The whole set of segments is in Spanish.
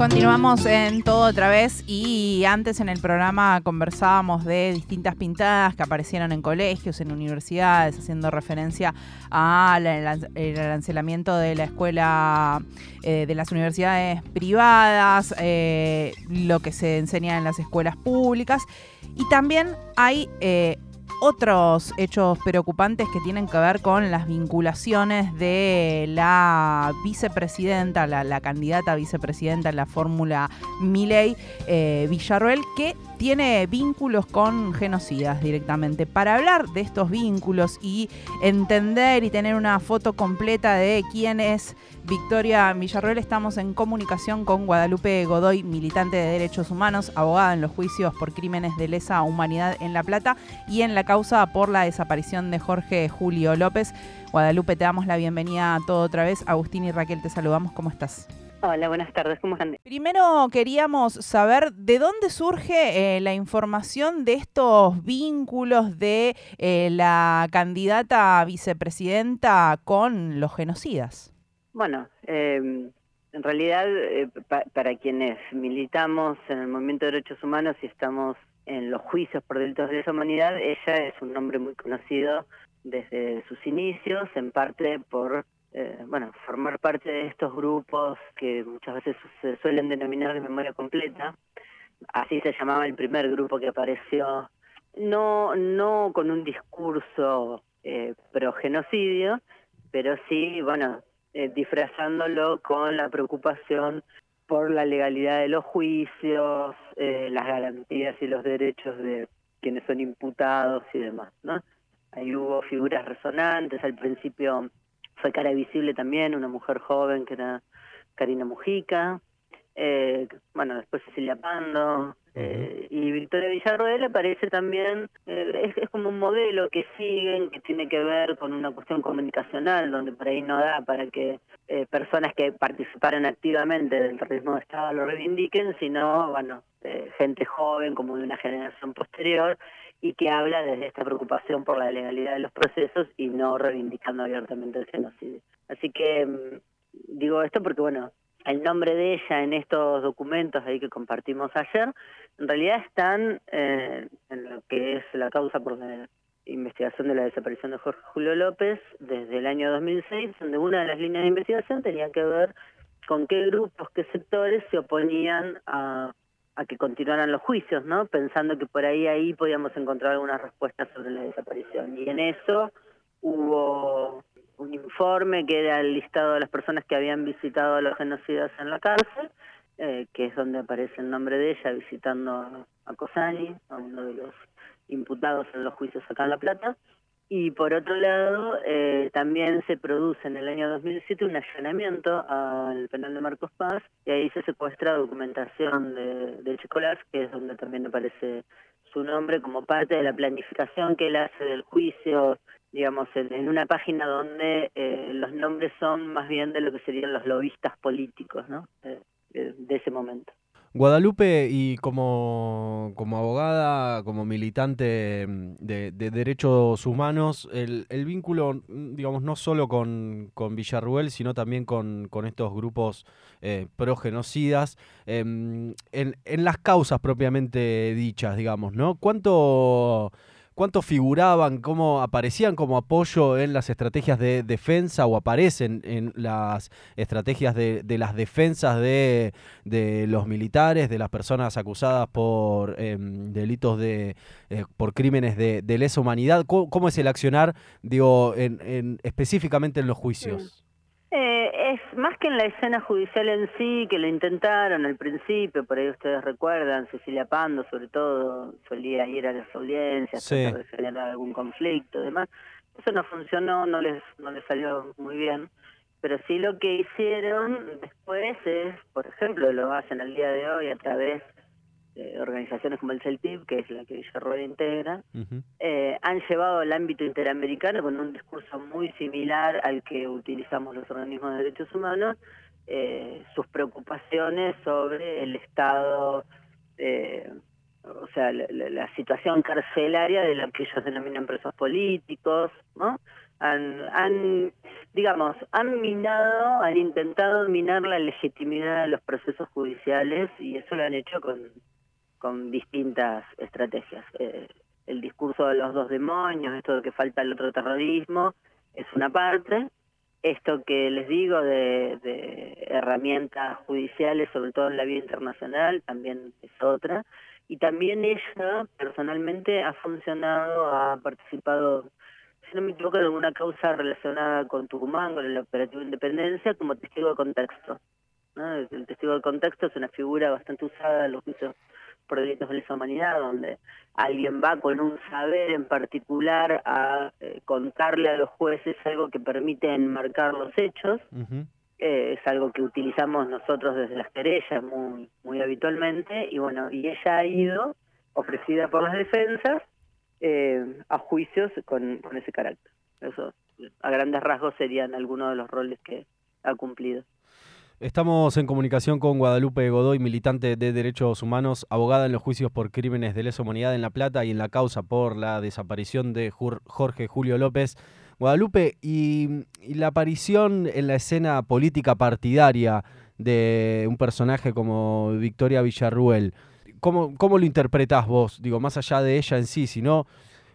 Continuamos en todo otra vez y antes en el programa conversábamos de distintas pintadas que aparecieron en colegios, en universidades, haciendo referencia al arancelamiento de la escuela, eh, de las universidades privadas, eh, lo que se enseña en las escuelas públicas. Y también hay eh, otros hechos preocupantes que tienen que ver con las vinculaciones de la vicepresidenta, la, candidata vicepresidenta en la fórmula Miley eh, Villarroel, que tiene vínculos con genocidas directamente. Para hablar de estos vínculos y entender y tener una foto completa de quién es Victoria Villarroel, estamos en comunicación con Guadalupe Godoy, militante de derechos humanos, abogada en los juicios por crímenes de lesa humanidad en La Plata y en la causa por la desaparición de Jorge Julio López. Guadalupe, te damos la bienvenida a todo otra vez. Agustín y Raquel, te saludamos. ¿Cómo estás? Hola, buenas tardes, ¿cómo están? Primero queríamos saber de dónde surge eh, la información de estos vínculos de eh, la candidata vicepresidenta con los genocidas. Bueno, em, en realidad, eh, para quienes militamos en el movimiento de derechos humanos y estamos en los juicios por delitos de lesa humanidad, ella es un nombre muy conocido desde sus inicios, en parte por eh, bueno, formar parte de estos grupos que muchas veces se suelen denominar de memoria completa. Así se llamaba el primer grupo que apareció, no, no con un discurso eh, pro genocidio, pero sí, bueno, eh, disfrazándolo con la preocupación por la legalidad de los juicios, eh, las garantías y los derechos de quienes son imputados y demás, ¿no? Ahí hubo figuras resonantes, al principio fue cara visible también, una mujer joven que era Karina Mujica, eh, bueno, después Cecilia Pando, eh, y Victoria Villarroel aparece también, eh, es, como un modelo que siguen, que tiene que ver con una cuestión comunicacional, donde por ahí no da para que eh, personas que participaron activamente del terrorismo de Estado lo reivindiquen, sino, bueno, gente joven como de una generación posterior y que habla desde esta preocupación por la legalidad de los procesos y no reivindicando abiertamente el genocidio. Así que mm, digo esto porque, bueno, el nombre de ella en estos documentos ahí que compartimos ayer, en realidad están eh, en lo que es la causa por investigación de la desaparición de Jorge Julio López desde el año 2006, donde una de las líneas de investigación tenía que ver con qué grupos, qué sectores se oponían a a que continuaran los juicios, ¿no? Pensando que por ahí ahí podíamos encontrar algunas respuestas sobre la desaparición. Y en eso hubo un informe que era el listado de las personas que habían visitado a los genocidas en la cárcel, eh, que es donde aparece el nombre de ella visitando a Cosani, a uno de los imputados en los juicios acá en La Plata. Y por otro lado, eh, también se produce en el año 2007 un allanamiento al penal de Marcos Paz y ahí se secuestra documentación de, de Checolás, que es donde también aparece su nombre como parte de la planificación que él hace del juicio, digamos, en, una página donde eh, los nombres son más bien de lo que serían los lobistas políticos, ¿no? de ese momento. Guadalupe, y como, como abogada, como militante mm, de, derechos humanos, el, el, vínculo, mm, digamos, no solo con, con Villarruel, sino también con, con estos grupos eh, progenocidas, em, en, en las causas propiamente dichas, digamos, ¿no? ¿Cuánto cuánto figuraban, cómo aparecían como apoyo en las estrategias de defensa o aparecen en las estrategias de, las defensas de, los militares, de las personas acusadas por em, delitos de, eh, por crímenes de, lesa humanidad. ¿Cómo, es el accionar, digo, en, específicamente en los juicios? Más que en la escena judicial en sí, que lo intentaron al principio, por ahí ustedes recuerdan, Cecilia Pando sobre todo solía ir a las audiencias, sí. de generar algún conflicto, demás. Eso no funcionó, no les, no les salió muy bien, pero sí lo que hicieron después es, por ejemplo, lo hacen al día de hoy a través organizaciones como el CELTIP, que es la que Villarroel integra, eh, han llevado al ámbito interamericano con un discurso muy similar al que utilizamos los organismos de derechos humanos, eh, sus preocupaciones sobre el estado, eh, o sea, la, situación carcelaria de lo que ellos denominan presos políticos, ¿no? Han, han digamos, han minado, han intentado minar la legitimidad de los procesos judiciales y eso lo han hecho con, con distintas estrategias. Eh, el discurso de los dos demonios, esto de que falta el otro terrorismo, es una parte. Esto que les digo de, de herramientas judiciales, sobre todo en la vía internacional, también es otra. Y también ella, personalmente, ha funcionado, ha participado si no me equivoco, en alguna causa relacionada con Tucumán, con el operativo de Independencia, como testigo de contexto. El testigo de contexto es una figura bastante usada en los juicios por delitos de lesa humanidad, donde alguien va con un saber en particular a eh, contarle a los jueces algo que permite enmarcar los hechos. Eh, es algo que utilizamos nosotros desde las querellas muy, muy habitualmente. Y bueno, y ella ha ido, ofrecida por las defensas, eh, a juicios con, con ese carácter. Eso, a grandes rasgos, serían algunos de los roles que ha cumplido. Estamos en comunicación con Guadalupe Godoy, militante de derechos humanos, abogada en los juicios por crímenes de lesa humanidad en La Plata y en la causa por la desaparición de Jorge Julio López. Guadalupe, y, y, la aparición en la escena política partidaria de un personaje como Victoria Villarruel, ¿cómo, ¿cómo, lo interpretás vos? Digo, más allá de ella en sí, sino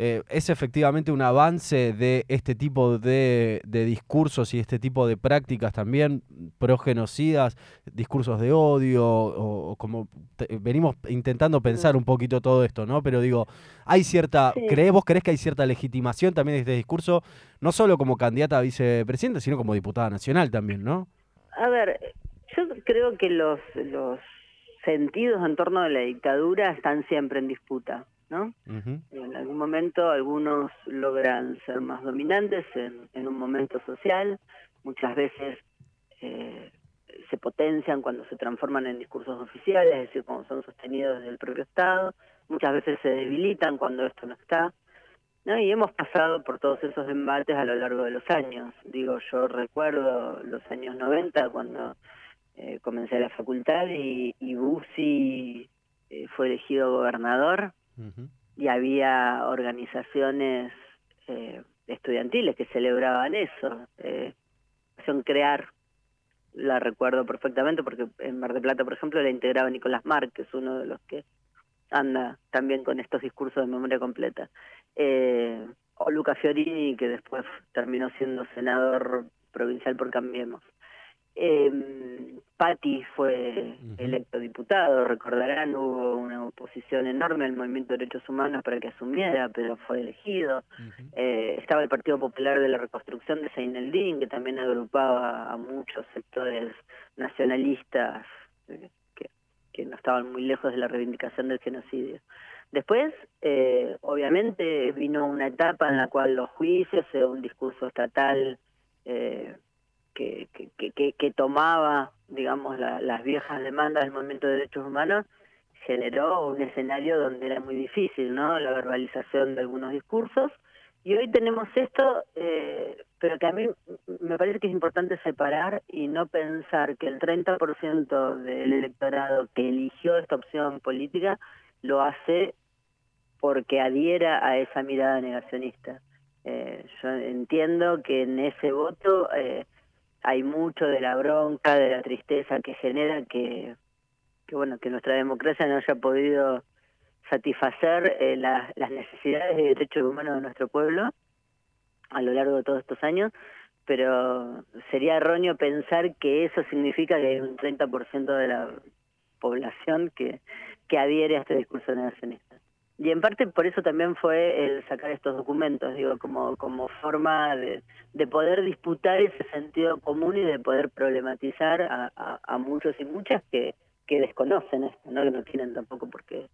eh, es efectivamente un avance de este tipo de, discursos y este tipo de prácticas también progenocidas, discursos de odio, o, como venimos intentando pensar un poquito todo esto, ¿no? Pero digo, hay cierta, ¿crees, vos crees que hay cierta legitimación también de este discurso, no solo como candidata a vicepresidenta, sino como diputada nacional también, ¿no? A ver, yo creo que los, los sentidos en torno a la dictadura están siempre en disputa, ¿no? En algún momento algunos logran ser más dominantes en, un momento social, muchas veces eh, se potencian cuando se transforman en discursos oficiales, es decir, cuando son sostenidos desde el propio Estado, muchas veces se debilitan cuando esto no está. ¿no? Y hemos pasado por todos esos embates a lo largo de los años. Digo, yo recuerdo los años 90 cuando eh, comencé la facultad y, y Bussi eh, fue elegido gobernador y había organizaciones eh, estudiantiles que celebraban eso. Eh, crear, la recuerdo perfectamente porque en Mar de Plata, por ejemplo, la integraba Nicolás Márquez, uno de los que anda también con estos discursos de memoria completa. Eh, o Luca Fiorini, que después terminó siendo senador provincial por Cambiemos. Eh, Patti fue electo diputado, recordarán, hubo una oposición enorme al movimiento de derechos humanos para que asumiera, pero fue elegido. eh, estaba el Partido Popular de la Reconstrucción de Seineldín, que también agrupaba a muchos sectores nacionalistas eh, que, que no estaban muy lejos de la reivindicación del genocidio. Después, eh, obviamente, vino una etapa en la cual los juicios, un discurso estatal, eh, que, que, tomaba, digamos, las viejas demandas del movimiento de derechos humanos, generó un escenario donde era muy difícil, ¿no? La verbalización de algunos discursos. Y hoy tenemos esto, eh, pero que a mí me parece que es importante separar y no pensar que el 30% del electorado que eligió esta opción política lo hace porque adhiera a esa mirada negacionista. Eh, yo entiendo que en ese voto eh, hay mucho de la bronca, de la tristeza que genera que, que bueno, que nuestra democracia no haya podido satisfacer eh, las necesidades de derechos humanos de nuestro pueblo a lo largo de todos estos años, pero sería erróneo pensar que eso significa que hay un 30% de la población que, que adhiere a este discurso negacionista. Y en parte por eso también fue el sacar estos documentos, digo, como, como forma de, de poder disputar ese sentido común y de poder problematizar a, a, muchos y muchas que, que desconocen esto, ¿no? que no tienen tampoco por qué,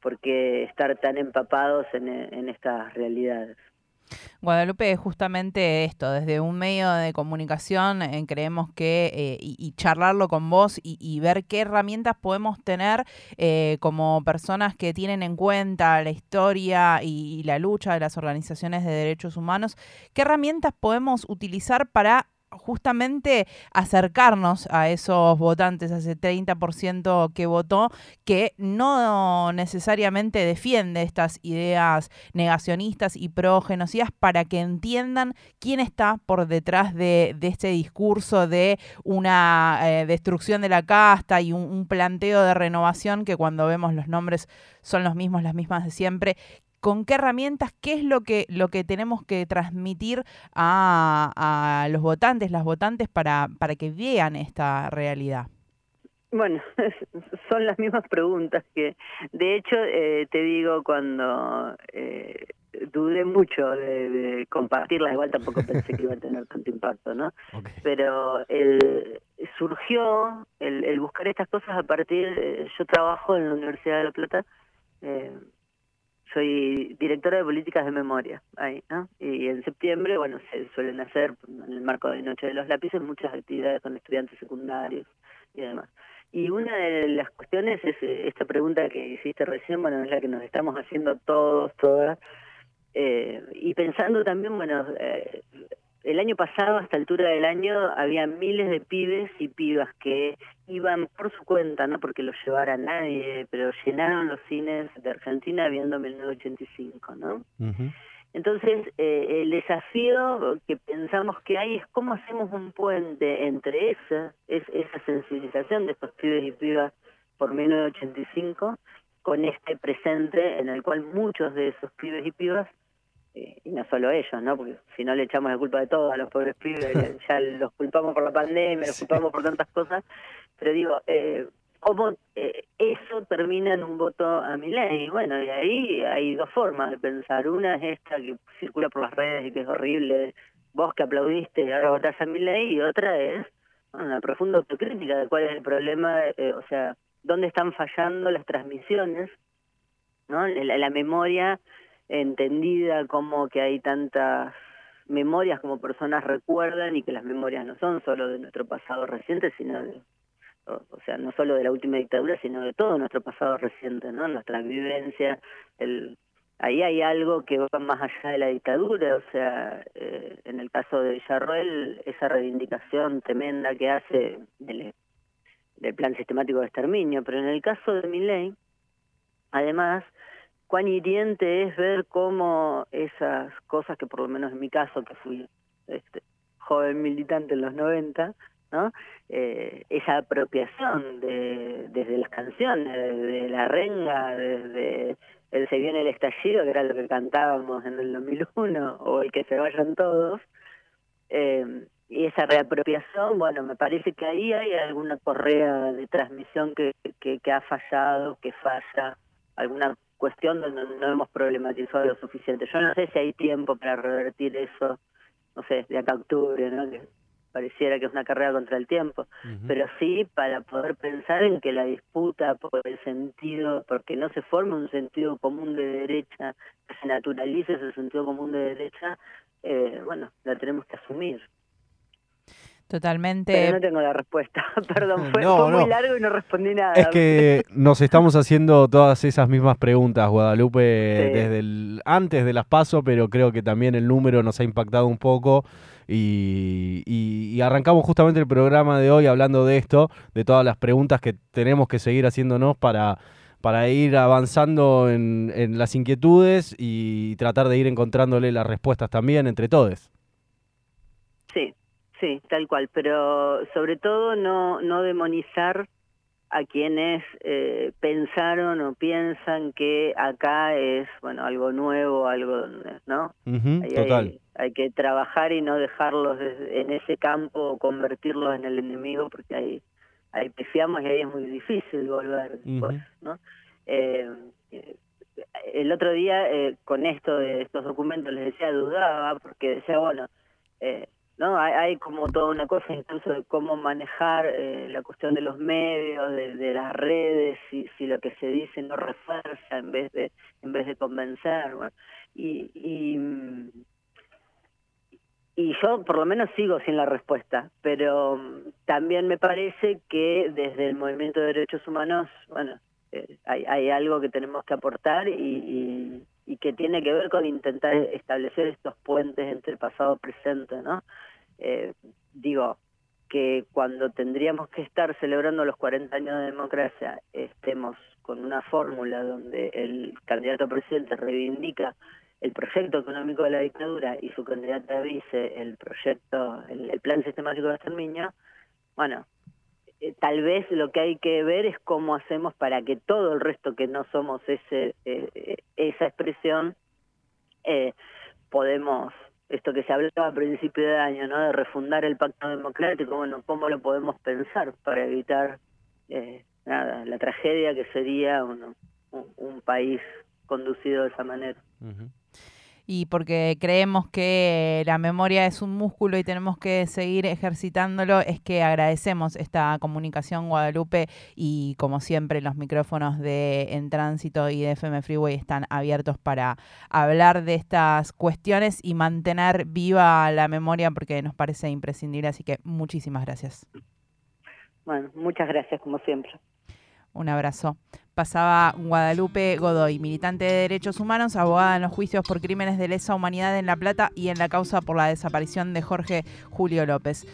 por qué estar tan empapados en, en estas realidades. Guadalupe, justamente esto, desde un medio de comunicación eh, creemos que, eh, y, charlarlo con vos y, ver qué herramientas podemos tener eh, como personas que tienen en cuenta la historia y, la lucha de las organizaciones de derechos humanos, qué herramientas podemos utilizar para justamente acercarnos a esos votantes, a ese 30% que votó, que no necesariamente defiende estas ideas negacionistas y pro-genocidas para que entiendan quién está por detrás de, este discurso de una eh, destrucción de la casta y un planteo de renovación que cuando vemos los nombres son los mismos, las mismas de siempre, con qué herramientas, qué es lo que, lo que tenemos que transmitir a, los votantes, las votantes, para, para que vean esta realidad. Bueno, son las mismas preguntas que, de hecho, eh, te digo, cuando eh, dudé mucho de, compartirlas, igual tampoco pensé que iba a tener tanto impacto, ¿no? Pero el, surgió el, el, buscar estas cosas a partir, yo trabajo en la Universidad de La Plata, eh, soy directora de políticas de memoria ahí, ¿no? Y en septiembre, bueno, se suelen hacer en el marco de Noche de los Lápices muchas actividades con estudiantes secundarios y demás. Y una de las cuestiones es eh, esta pregunta que hiciste recién, bueno, es la que nos estamos haciendo todos, todas, eh, y pensando también, bueno, eh, el año pasado, a esta altura del año, había miles de pibes y pibas que iban por su cuenta, no porque los llevara nadie, pero llenaron los cines de Argentina viendo 1985, ¿no? Entonces, eh, el desafío que pensamos que hay es cómo hacemos un puente entre esa, es, esa sensibilización de estos pibes y pibas por 1985 con este presente en el cual muchos de esos pibes y pibas eh, y no solo ellos, ¿no? Porque si no le echamos la culpa de todo a los pobres pibes, ya los culpamos por la pandemia, los culpamos por tantas cosas, pero digo, eh, ¿cómo eh, eso termina en un voto a mi ley? Bueno, y ahí hay dos formas de pensar. Una es esta que circula por las redes y que es horrible, vos que aplaudiste y ahora votás a mi ley, y otra es una profunda autocrítica de cuál es el problema, eh, o sea, dónde están fallando las transmisiones, ¿no? La, la memoria entendida como que hay tantas memorias como personas recuerdan y que las memorias no son solo de nuestro pasado reciente, sino de, o, sea, no solo de la última dictadura, sino de todo nuestro pasado reciente, ¿no? Nuestra vivencia, el, ahí hay algo que va más allá de la dictadura, o sea, eh, en el caso de Villarroel, esa reivindicación tremenda que hace del, del plan sistemático de exterminio, pero en el caso de Milley, además, cuán hiriente es ver cómo esas cosas que por lo menos en mi caso, que fui este, joven militante en los 90, ¿no? Eh, esa apropiación de, desde las canciones, desde la renga, desde el Se viene el estallido, que era lo que cantábamos en el 2001, o el que se vayan todos, eh, y esa reapropiación, bueno, me parece que ahí hay alguna correa de transmisión que, que, que ha fallado, que falla, alguna cuestión donde no hemos problematizado lo suficiente. Yo no sé si hay tiempo para revertir eso, no sé, de acá a octubre, ¿no? Que pareciera que es una carrera contra el tiempo, pero sí para poder pensar en que la disputa por el sentido, porque no se forme un sentido común de derecha, que se naturalice ese sentido común de derecha, eh, bueno, la tenemos que asumir. Totalmente. Pero no tengo la respuesta, perdón, fue, muy largo y no respondí nada. Es que nos estamos haciendo todas esas mismas preguntas, Guadalupe, desde el, antes de las pasos, pero creo que también el número nos ha impactado un poco. Y, arrancamos justamente el programa de hoy hablando de esto, de todas las preguntas que tenemos que seguir haciéndonos para, para ir avanzando en, en las inquietudes y tratar de ir encontrándole las respuestas también entre todos. Sí, Sí, tal cual, pero sobre todo no, no demonizar a quienes eh, pensaron o piensan que acá es bueno algo nuevo, algo, ¿no? total. Hay, que trabajar y no dejarlos en ese campo o convertirlos en el enemigo porque ahí, ahí pifiamos y ahí es muy difícil volver ¿no? Eh, el otro día eh, con esto de estos documentos les decía dudaba porque decía bueno eh, ¿no? Hay, como toda una cosa incluso de cómo manejar eh, la cuestión de los medios, de, las redes, si, si lo que se dice no refuerza en vez de en vez de convencer, y, y, y yo por lo menos sigo sin la respuesta, pero también me parece que desde el movimiento de derechos humanos, bueno, eh, hay, hay algo que tenemos que aportar y, y, que tiene que ver con intentar establecer estos puentes entre pasado y presente, ¿no? Eh, digo, que cuando tendríamos que estar celebrando los 40 años de democracia, estemos con una fórmula donde el candidato a presidente reivindica el proyecto económico de la dictadura y su candidata vice el proyecto, el, plan sistemático de exterminio, bueno, eh, tal vez lo que hay que ver es cómo hacemos para que todo el resto que no somos ese eh, esa expresión eh, podemos esto que se hablaba a principio de año, ¿no? De refundar el pacto democrático, bueno, ¿cómo lo podemos pensar para evitar eh, nada, la tragedia que sería un, un, país conducido de esa manera? Y porque creemos que la memoria es un músculo y tenemos que seguir ejercitándolo, es que agradecemos esta comunicación Guadalupe y como siempre los micrófonos de En Tránsito y de FM Freeway están abiertos para hablar de estas cuestiones y mantener viva la memoria porque nos parece imprescindible, así que muchísimas gracias. Bueno, muchas gracias como siempre. Un abrazo. Pasaba Guadalupe Godoy, militante de derechos humanos, abogada en los juicios por crímenes de lesa humanidad en La Plata y en la causa por la desaparición de Jorge Julio López.